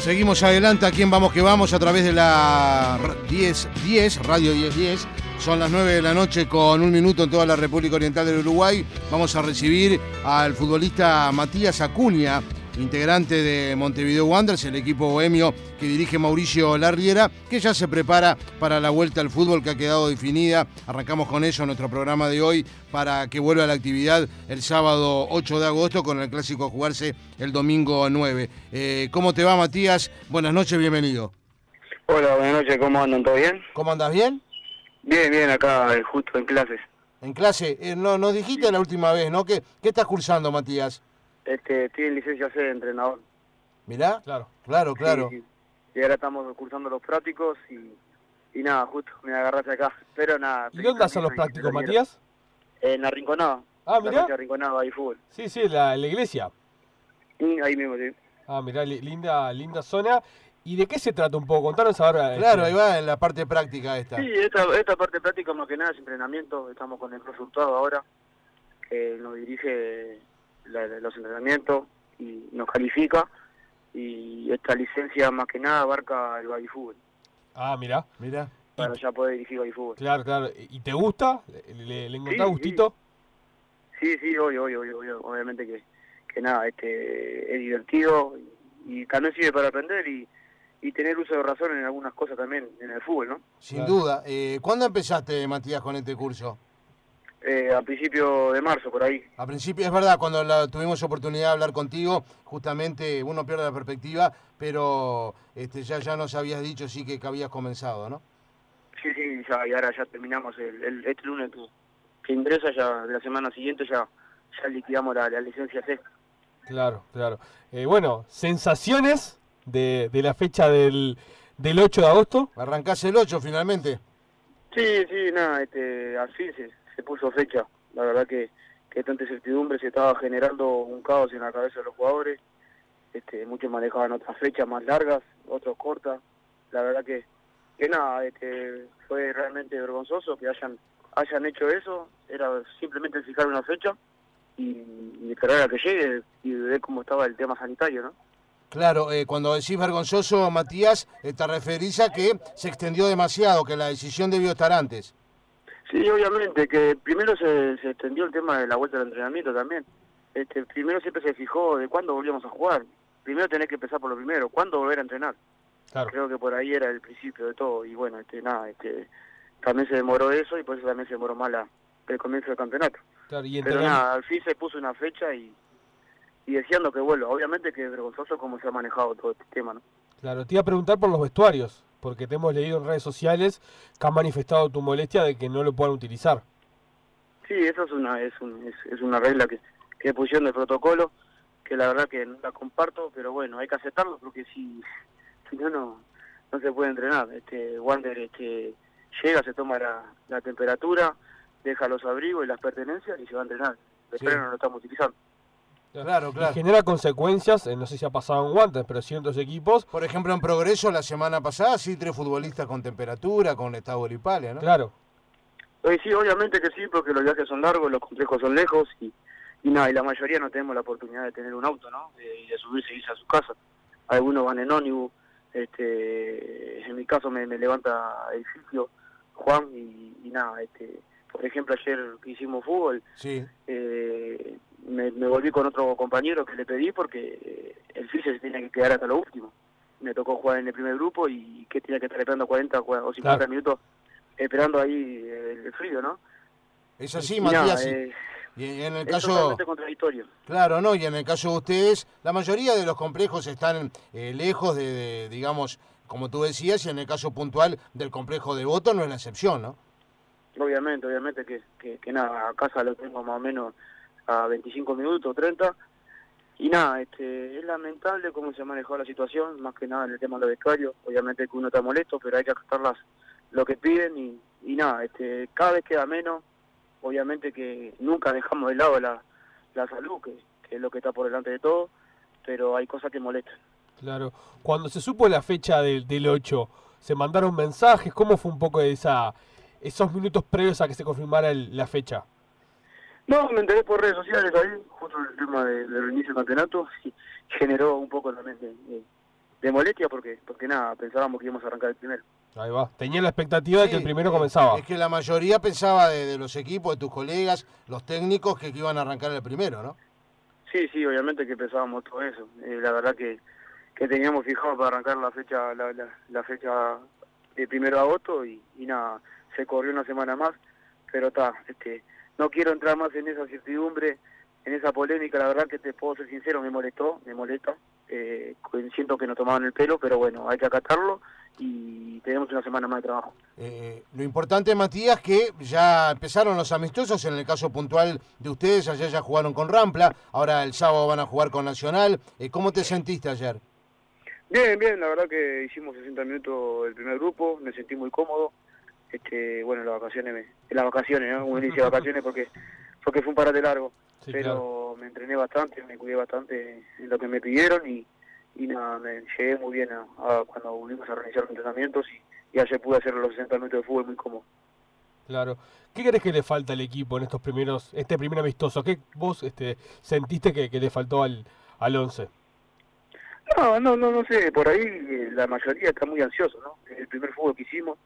Seguimos adelante aquí en Vamos que Vamos a través de la 10, 10, Radio 1010. Son las 9 de la noche con un minuto en toda la República Oriental del Uruguay. Vamos a recibir al futbolista Matías Acuña, integrante de Montevideo Wanderers, el equipo bohemio que dirige Mauricio Larriera, que ya se prepara para la vuelta al fútbol que ha quedado definida. Arrancamos con eso nuestro programa de hoy para que vuelva a la actividad el sábado 8 de agosto con el clásico a jugarse el domingo 9. Eh, ¿Cómo te va Matías? Buenas noches, bienvenido. Hola, buenas noches, ¿cómo andan? ¿Todo bien? ¿Cómo andas bien? Bien, bien, acá justo en clases. En clase, eh, no, nos dijiste la última vez, ¿no? ¿Qué, qué estás cursando, Matías? Este, estoy en licencia C de entrenador. Mirá, claro, claro, claro. Sí, sí. Y ahora estamos cursando los prácticos y, y nada, justo me agarraste acá. Pero nada. ¿Y dónde hacen los prácticos, Matías? En la Rinconada. Ah, La mirá. cancha de Rinconada, ahí fútbol. Sí, sí, la, la iglesia. Y ahí mismo, sí. Ah, mirá, li- linda, linda zona. ¿Y de qué se trata un poco? Contanos ahora. Claro, este, ahí va en la parte práctica esta. Sí, esta, esta parte práctica más que nada es entrenamiento. Estamos con el resultado ahora, que nos dirige la- los entrenamientos y nos califica. Y esta licencia más que nada abarca el baby fútbol, Ah, mirá. Mira. para ya poder dirigir baby fútbol. Claro, claro. ¿Y te gusta? ¿Le, le, le encontrás Sí, gustito? Sí, sí, obvio, obvio, obvio, obvio. obviamente que, que nada, este es divertido y, y también sirve para aprender y, y tener uso de razón en algunas cosas también en el fútbol, ¿no? Sin Claro. duda. Eh, ¿Cuándo empezaste, Matías, con este curso? Eh, a principio de marzo, por ahí. A principio, es verdad, cuando la- tuvimos oportunidad de hablar contigo, justamente uno pierde la perspectiva, pero este, ya, ya nos habías dicho sí que, que habías comenzado, ¿no? Sí, sí, ya, y ahora ya terminamos el, el- este lunes que, que ingresa, ya de la semana siguiente ya, ya liquidamos la, la licencia C. Claro, claro. Eh, bueno, sensaciones de, de la fecha del, del 8 de agosto. Arrancás el 8 finalmente. Sí, sí, nada, este, así se, se puso fecha. La verdad que, que tanta incertidumbre se estaba generando un caos en la cabeza de los jugadores. Este, muchos manejaban otras fechas más largas, otros cortas. La verdad que, que nada, este, fue realmente vergonzoso que hayan hayan hecho eso. Era simplemente fijar una fecha y, esperar a que llegue y ver cómo estaba el tema sanitario, ¿no? Claro, eh, cuando decís vergonzoso, Matías, eh, te referís a que se extendió demasiado, que la decisión debió estar antes. Sí, obviamente, que primero se, se extendió el tema de la vuelta al entrenamiento también. Este, primero siempre se fijó de cuándo volvíamos a jugar. Primero tenés que empezar por lo primero, cuándo volver a entrenar. Claro. Creo que por ahí era el principio de todo y bueno, este, nada, este, también se demoró eso y por eso también se demoró más la, el comienzo del campeonato. claro y Pero nada, al fin se puso una fecha y, y deseando que vuelva. Obviamente que es vergonzoso cómo se ha manejado todo este tema, ¿no? Claro, te iba a preguntar por los vestuarios, porque te hemos leído en redes sociales que han manifestado tu molestia de que no lo puedan utilizar. Sí, eso es una es, un- es, es una regla que, que pusieron del protocolo, que la verdad que no la comparto, pero bueno, hay que aceptarlo porque si, si no, no no se puede entrenar. Este Wander este, llega, se toma la, la temperatura, deja los abrigos y las pertenencias y se va a entrenar. El Sí. no lo estamos utilizando. Claro, Y claro. genera consecuencias, eh, no sé si ha pasado en Guantes, pero sí en otros equipos. Por ejemplo, en Progreso la semana pasada, sí, tres futbolistas con temperatura, con estado gripalia, ¿no? Claro, Hoy sí, obviamente que sí, porque los viajes son largos, los complejos son lejos y, y nada, y la mayoría no tenemos la oportunidad de tener un auto, ¿no? De- Y de subirse y irse a su casa. Algunos van en ónibus, este, en mi caso me, me levanta edificio Juan y, y nada, este, por ejemplo ayer que hicimos fútbol, Sí. eh, me, me volví con otro compañero que le pedí porque eh, el fisio se tenía que quedar hasta lo último. Me tocó jugar en el primer grupo y que tenía que estar esperando 40 o 50 Claro. minutos esperando ahí el, el frío, ¿no? Es así, Y Matías. y- eh, y en el es caso... contradictorio. Claro, ¿no? Y en el caso de ustedes, la mayoría de los complejos están eh, lejos de, de, digamos, como tú decías, y en el caso puntual del complejo de Voto no es la excepción, ¿no? Obviamente, obviamente que, que, que nada, a casa lo tengo más o menos a 25 minutos, 30. Y nada, este, es lamentable cómo se ha manejado la situación, más que nada en el tema de los vestuarios. Obviamente que uno está molesto, pero hay que acatar las, lo que piden y, nada, este, cada vez queda menos. Obviamente que nunca dejamos de lado la, la salud, que, es lo que está por delante de todo, pero hay cosas que molestan. claro. Cuando se supo la fecha del, del 8, ¿se mandaron mensajes? ¿Cómo fue un poco esa, esos minutos previos a que se confirmara el- la fecha? No, me enteré por redes sociales ahí, justo el tema de- del reinicio del campeonato, y generó un poco también de, de- de molestia porque porque nada, pensábamos que íbamos a arrancar el primero. Ahí va. Tenía la expectativa de que el primero comenzaba. Es que la mayoría pensaba de, los equipos, de tus colegas, los técnicos, que, iban a arrancar el primero, ¿no? Sí, sí, obviamente que pensábamos todo eso. Eh, la verdad que, que teníamos fijado para arrancar la fecha la, la, fecha de primero de agosto y, y nada, se corrió una semana más, pero está, este, no quiero entrar más en esa certidumbre, en esa polémica, la verdad que te puedo ser sincero, me molestó, me molesta, eh, siento que nos tomaban el pelo, pero bueno, hay que acatarlo y tenemos una semana más de trabajo. Eh, lo importante, Matías, que ya empezaron los amistosos, en el caso puntual de ustedes, ayer ya jugaron con Rampla, ahora el sábado van a jugar con Nacional. Eh, ¿Cómo te sentiste ayer? Bien, bien, la verdad que hicimos 60 minutos el primer grupo, me sentí muy cómodo. Este, bueno, las vacaciones, las vacaciones, ¿no? Un inicio de vacaciones porque, porque fue un parate largo. pero me entrené bastante, me cuidé bastante en lo que me pidieron y, y nada, me llegué muy bien a, cuando volvimos a realizar los entrenamientos y, y ayer pude hacer los 60 minutos de fútbol muy cómodo. Claro. ¿Qué crees que le falta al equipo en estos primeros, este primer amistoso? ¿Qué vos este, sentiste que, le faltó al, al 11? No, no, no, no sé, por ahí eh, la mayoría está muy ansioso, ¿no? El primer fútbol que hicimos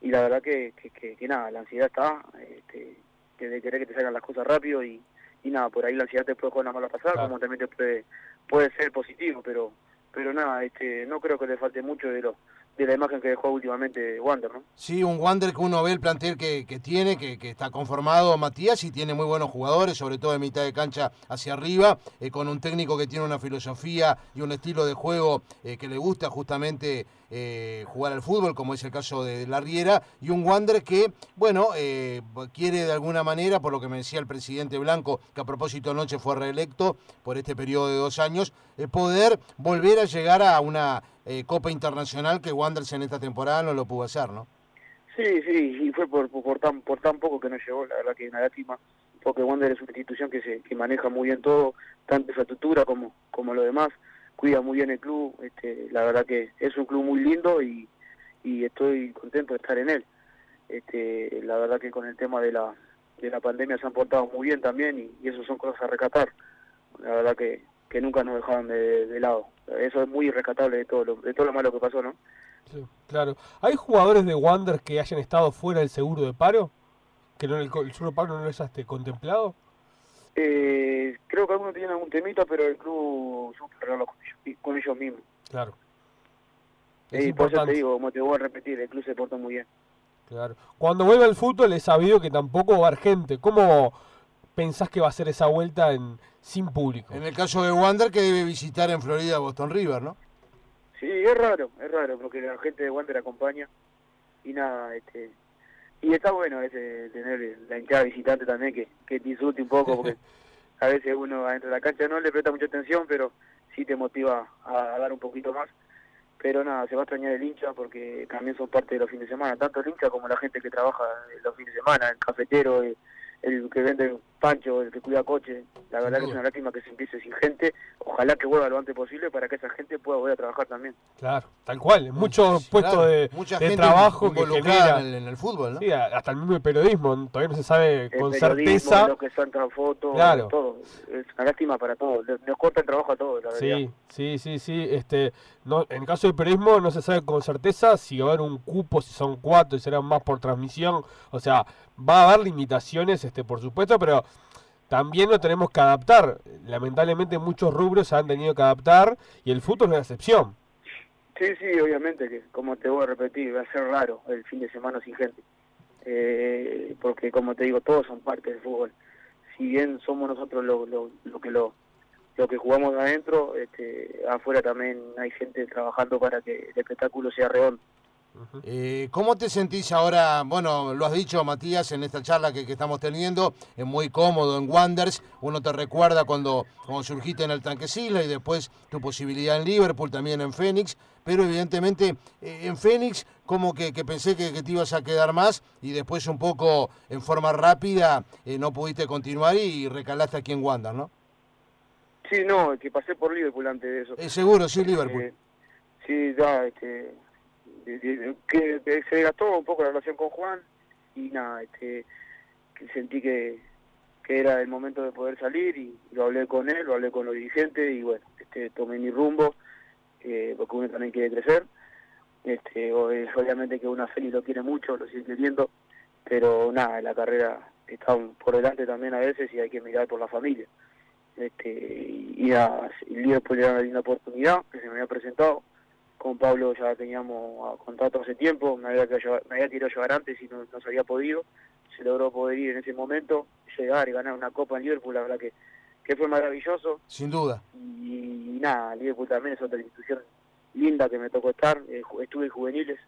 y la verdad que, que, que, nada, la ansiedad está, este, de querer que te salgan las cosas rápido y, y nada, por ahí la ansiedad te puede jugar una mala pasada, como también te puede, puede ser positivo, pero pero nada, este, no creo que le falte mucho de lo de la imagen que dejó últimamente Wander, ¿no? Sí, un Wander que uno ve el plantel que, que tiene, que, que, está conformado Matías y tiene muy buenos jugadores, sobre todo de mitad de cancha hacia arriba, eh, con un técnico que tiene una filosofía y un estilo de juego eh, que le gusta justamente eh, jugar al fútbol, como es el caso de la Riera, y un Wander que, bueno, quiere de alguna manera, por lo que me decía el presidente Blanco, que a propósito anoche fue reelecto por este periodo de dos años, poder volver a llegar a una eh, Copa Internacional que Wanderers en esta temporada no lo pudo hacer, ¿no? Sí, sí, y fue por, por, tan, por tan poco que no llegó, la verdad que es una lástima, porque Wanderers es una institución que se que maneja muy bien todo, tanto infraestructura como, como lo demás, cuida muy bien el club, este, la verdad que es un club muy lindo y, y estoy contento de estar en él. Este, la verdad que con el tema de la, de la pandemia se han portado muy bien también y, y eso son cosas a recatar. La verdad que, que nunca nos dejaban de, lado. Eso es muy rescatable de todo lo, de todo lo malo que pasó, ¿no? Sí, claro. ¿Hay jugadores de Wander que hayan estado fuera del seguro de paro? ¿Que no el, el seguro de paro no lo es este, contemplado? Eh, creo que algunos tienen algún temita, pero el club supo arreglarlo con ellos, con ellos mismos. Claro. y por eso te digo, como te voy a repetir, el club se portó muy bien. Claro. Cuando vuelva al fútbol he sabido que tampoco va a haber gente. ¿Cómo pensás que va a ser esa vuelta en, sin público. En el caso de Wander que debe visitar en Florida Boston River, ¿no? Sí, es raro, es raro, porque la gente de Wander acompaña y nada, este y está bueno ese tener la hinchada visitante también que, que te insulte un poco porque a veces uno adentro de la cancha no le presta mucha atención pero sí te motiva a, dar un poquito más pero nada, se va a extrañar el hincha porque también son parte de los fines de semana, tanto el hincha como la gente que trabaja los fines de semana, el cafetero, el, el que vende Pancho, el que cuida coche. La verdad que es una lástima que se empiece sin gente. Ojalá que vuelva lo antes posible para que esa gente pueda volver a trabajar también. Claro, tal cual. Muchos puestos de, trabajo que genera, en, el, fútbol, ¿no? Sí, hasta el mismo periodismo. Todavía no se sabe con certeza. Lo que fotos, claro. todo. Es una lástima para todos. Nos corta el trabajo a todos, la verdad. Sí, sí, sí, sí. Este, no, en el caso del periodismo no se sabe con certeza si va a haber un cupo, si son cuatro y serán más por transmisión. O sea, va a haber limitaciones, este, por supuesto, pero también lo tenemos que adaptar. Lamentablemente muchos rubros se han tenido que adaptar y el fútbol es la excepción. Sí, sí, obviamente que, como te voy a repetir, va a ser raro el fin de semana sin gente. Eh, porque, como te digo, todos son parte del fútbol. Si bien somos nosotros lo, lo, lo que lo, lo que jugamos adentro, este, afuera también hay gente trabajando para que el espectáculo sea redondo. Eh, ¿Cómo te sentís ahora? Bueno, lo has dicho Matías en esta charla que, estamos teniendo, es muy cómodo en Wanders, uno te recuerda cuando, cuando surgiste en el Tanquecila y después tu posibilidad en Liverpool, también en Fénix, pero evidentemente eh, en Fénix como que, pensé que, te ibas a quedar más y después un poco en forma rápida eh, no pudiste continuar y recalaste aquí en Wander, ¿no? Sí, no, que pasé por Liverpool antes de eso. seguro, sí, Liverpool. sí, ya, este que, se gastó un poco la relación con Juan y nada, este, sentí que, que era el momento de poder salir y lo hablé con él, lo hablé con los dirigentes y bueno, este, tomé mi rumbo eh, porque uno también quiere crecer. Este, obviamente que una Félix lo quiere mucho, lo sigue queriendo, pero nada, la carrera está por delante también a veces y hay que mirar por la familia. Este, y, a, el Liverpool era una linda oportunidad que se me había presentado. Con Pablo ya teníamos contrato hace tiempo, me había, me había querido llevar antes y no, no se había podido. Se logró poder ir en ese momento, llegar y ganar una copa en Liverpool, la verdad que, que fue maravilloso. Sin duda. Y, nada, Liverpool también es otra institución linda que me tocó estar. Eh, estuve en juveniles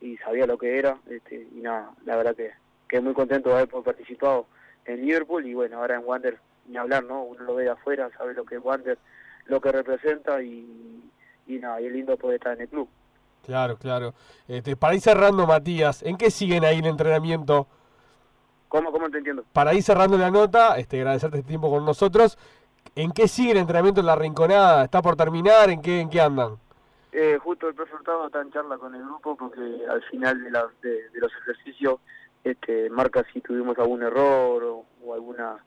y sabía lo que era. Este, y nada, la verdad que, que muy contento de haber participado en Liverpool y bueno, ahora en Wander ni hablar, ¿no? Uno lo ve de afuera, sabe lo que es Wander, lo que representa y, y nada, y es lindo poder estar en el club. Claro, claro. Este, para ir cerrando, Matías, ¿en qué siguen ahí el entrenamiento? ¿Cómo, cómo te entiendo? Para ir cerrando la nota, este, agradecerte este tiempo con nosotros. ¿En qué sigue el entrenamiento en la Rinconada? ¿Está por terminar? ¿En qué, en qué andan? Eh, justo el profe Hurtado está en charla con el grupo porque al final de, la, de, los ejercicios este, marca si tuvimos algún error o alguna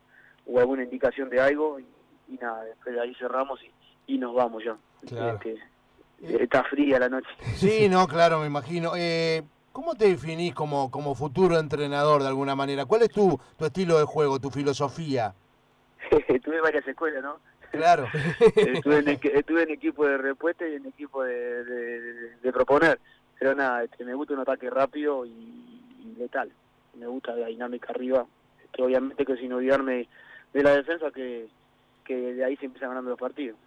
o alguna indicación de algo y, nada, después de ahí cerramos y, y nos vamos ya. Este, eh, está fría la noche. Sí, no, claro, me imagino. Eh, ¿Cómo te definís como, como futuro entrenador de alguna manera? ¿Cuál es tu, tu estilo de juego, tu filosofía? Tuve varias escuelas, ¿no? Claro. estuve, en, estuve en equipo de respuesta y en equipo de, de, proponer. Pero nada, este, me gusta un ataque rápido y, y letal. Me gusta la dinámica arriba. Este, obviamente que sin olvidarme de la defensa que, que de ahí se empiezan ganando los partidos.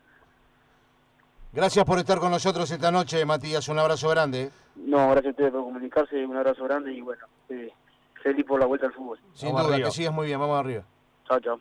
Gracias por estar con nosotros esta noche, Matías. Un abrazo grande. No, gracias a ustedes por comunicarse. Un abrazo grande y bueno, eh, feliz por la vuelta al fútbol. Sin duda, que sigas muy bien. Vamos arriba. Chao, chao.